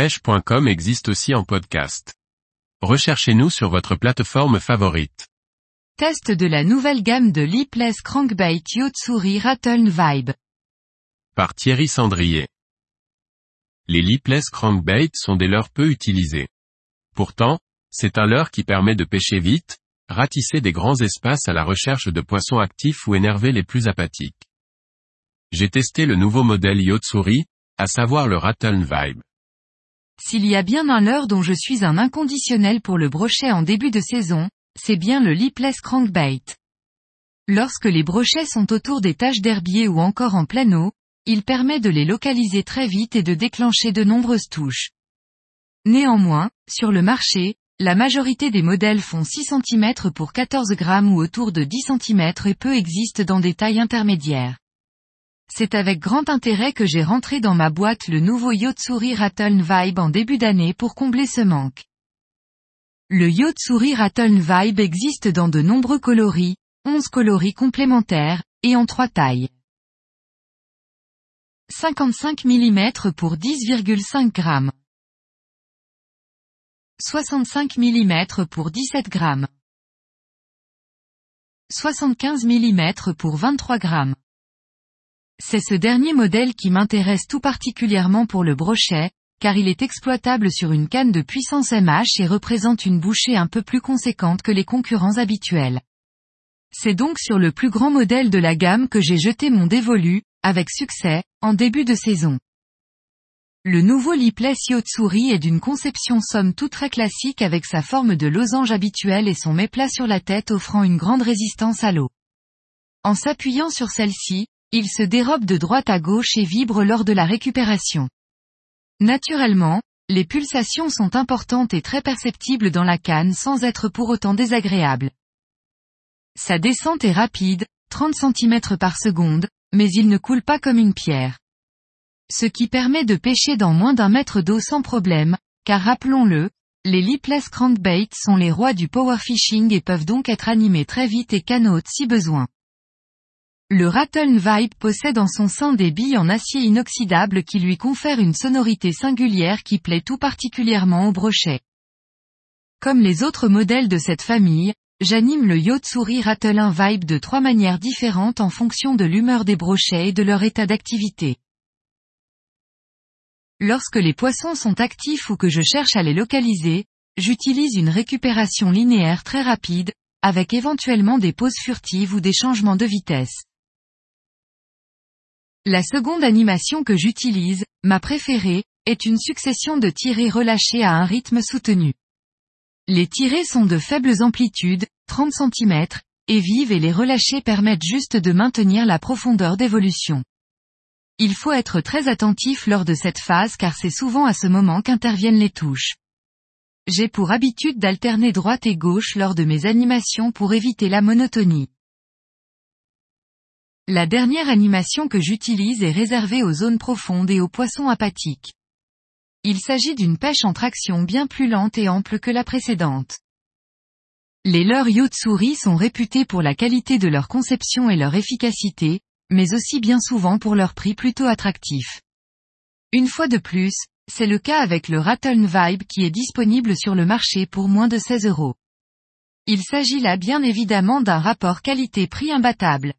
pêche.com existe aussi en podcast. Recherchez-nous sur votre plateforme favorite. Test de la nouvelle gamme de Lipless Crankbait Yotsuri Rattle Vibe. Par Thierry Sandrier. Les Lipless Crankbait sont des leurres peu utilisés. Pourtant, c'est un leurre qui permet de pêcher vite, ratisser des grands espaces à la recherche de poissons actifs ou énerver les plus apathiques. J'ai testé le nouveau modèle Yotsuri, à savoir le Rattle Vibe. S'il y a bien un leurre dont je suis un inconditionnel pour le brochet en début de saison, c'est bien le lipless crankbait. Lorsque les brochets sont autour des taches d'herbier ou encore en plein eau, il permet de les localiser très vite et de déclencher de nombreuses touches. Néanmoins, sur le marché, la majorité des modèles font 6 cm pour 14 grammes ou autour de 10 cm et peu existent dans des tailles intermédiaires. C'est avec grand intérêt que j'ai rentré dans ma boîte le nouveau Yotsuri Rattle Vibe en début d'année pour combler ce manque. Le Yotsuri Rattle Vibe existe dans de nombreux coloris, 11 coloris complémentaires, et en trois tailles. 55 mm pour 10,5 g. 65 mm pour 17 g. 75 mm pour 23 g. C'est ce dernier modèle qui m'intéresse tout particulièrement pour le brochet, car il est exploitable sur une canne de puissance MH et représente une bouchée un peu plus conséquente que les concurrents habituels. C'est donc sur le plus grand modèle de la gamme que j'ai jeté mon dévolu, avec succès, en début de saison. Le nouveau Lipless Yotsuri est d'une conception somme toute très classique avec sa forme de losange habituelle et son méplat sur la tête offrant une grande résistance à l'eau. En s'appuyant sur celle-ci, il se dérobe de droite à gauche et vibre lors de la récupération. Naturellement, les pulsations sont importantes et très perceptibles dans la canne sans être pour autant désagréables. Sa descente est rapide, 30 cm par seconde, mais il ne coule pas comme une pierre. Ce qui permet de pêcher dans moins d'un mètre d'eau sans problème, car rappelons-le, les lipless crankbaits sont les rois du power fishing et peuvent donc être animés très vite et canotes si besoin. Le Rattle Vibe possède en son sein des billes en acier inoxydable qui lui confèrent une sonorité singulière qui plaît tout particulièrement au brochet. Comme les autres modèles de cette famille, j'anime le Yotsuri Rattle 1 Vibe de trois manières différentes en fonction de l'humeur des brochets et de leur état d'activité. Lorsque les poissons sont actifs ou que je cherche à les localiser, j'utilise une récupération linéaire très rapide, avec éventuellement des pauses furtives ou des changements de vitesse. La seconde animation que j'utilise, ma préférée, est une succession de tirées relâchées à un rythme soutenu. Les tirées sont de faibles amplitudes, 30 cm, et vives et les relâchées permettent juste de maintenir la profondeur d'évolution. Il faut être très attentif lors de cette phase car c'est souvent à ce moment qu'interviennent les touches. J'ai pour habitude d'alterner droite et gauche lors de mes animations pour éviter la monotonie. La dernière animation que j'utilise est réservée aux zones profondes et aux poissons apathiques. Il s'agit d'une pêche en traction bien plus lente et ample que la précédente. Les leurres Yotsuri sont réputés pour la qualité de leur conception et leur efficacité, mais aussi bien souvent pour leur prix plutôt attractif. Une fois de plus, c'est le cas avec le Rattle Vibe qui est disponible sur le marché pour moins de 16 euros. Il s'agit là bien évidemment d'un rapport qualité-prix imbattable.